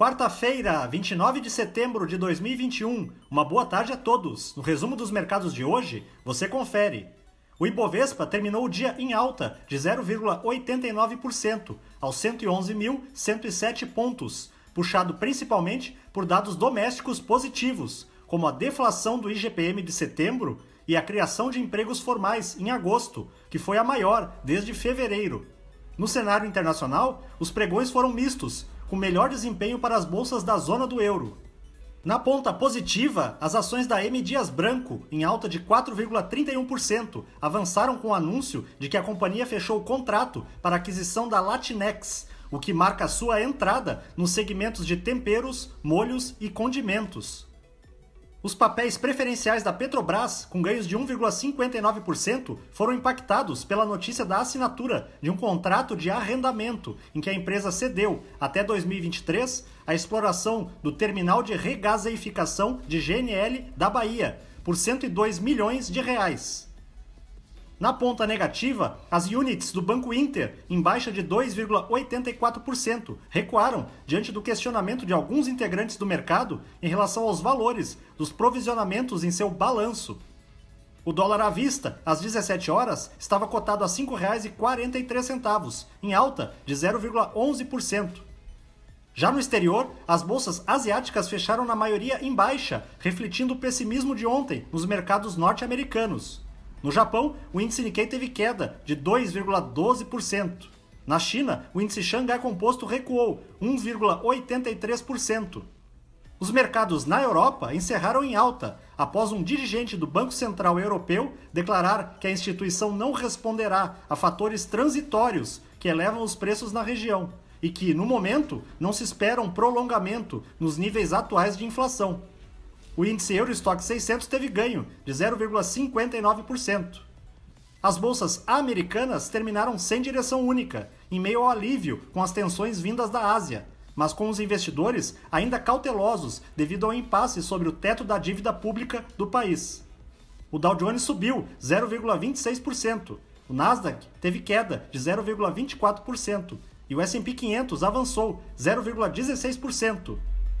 Quarta-feira, 29 de setembro de 2021. Uma boa tarde a todos. No resumo dos mercados de hoje, você confere. O Ibovespa terminou o dia em alta de 0,89% aos 111.107 pontos, puxado principalmente por dados domésticos positivos, como a deflação do IGPM de setembro e a criação de empregos formais em agosto, que foi a maior desde fevereiro. No cenário internacional, os pregões foram mistos, com melhor desempenho para as bolsas da zona do euro. Na ponta positiva, as ações da M Dias Branco, em alta de 4,31%, avançaram com o anúncio de que a companhia fechou o contrato para aquisição da Latinex, o que marca sua entrada nos segmentos de temperos, molhos e condimentos. Os papéis preferenciais da Petrobras, com ganhos de 1,59%, foram impactados pela notícia da assinatura de um contrato de arrendamento em que a empresa cedeu, até 2023, a exploração do terminal de regaseificação de GNL da Bahia, por 102 milhões de reais. Na ponta negativa, as units do Banco Inter, em baixa de 2,84%, recuaram diante do questionamento de alguns integrantes do mercado em relação aos valores dos provisionamentos em seu balanço. O dólar à vista, às 17 horas, estava cotado a R$ 5,43, em alta de 0,11%. Já no exterior, as bolsas asiáticas fecharam na maioria em baixa, refletindo o pessimismo de ontem nos mercados norte-americanos. No Japão, o índice Nikkei teve queda de 2,12%. Na China, o índice Xangai Composto recuou 1,83%. Os mercados na Europa encerraram em alta após um dirigente do Banco Central Europeu declarar que a instituição não responderá a fatores transitórios que elevam os preços na região e que, no momento, não se espera um prolongamento nos níveis atuais de inflação. O índice Eurostock 600 teve ganho de 0,59%. As bolsas americanas terminaram sem direção única, em meio ao alívio com as tensões vindas da Ásia, mas com os investidores ainda cautelosos devido ao impasse sobre o teto da dívida pública do país. O Dow Jones subiu 0,26%, o Nasdaq teve queda de 0,24% e o S&P 500 avançou 0,16%.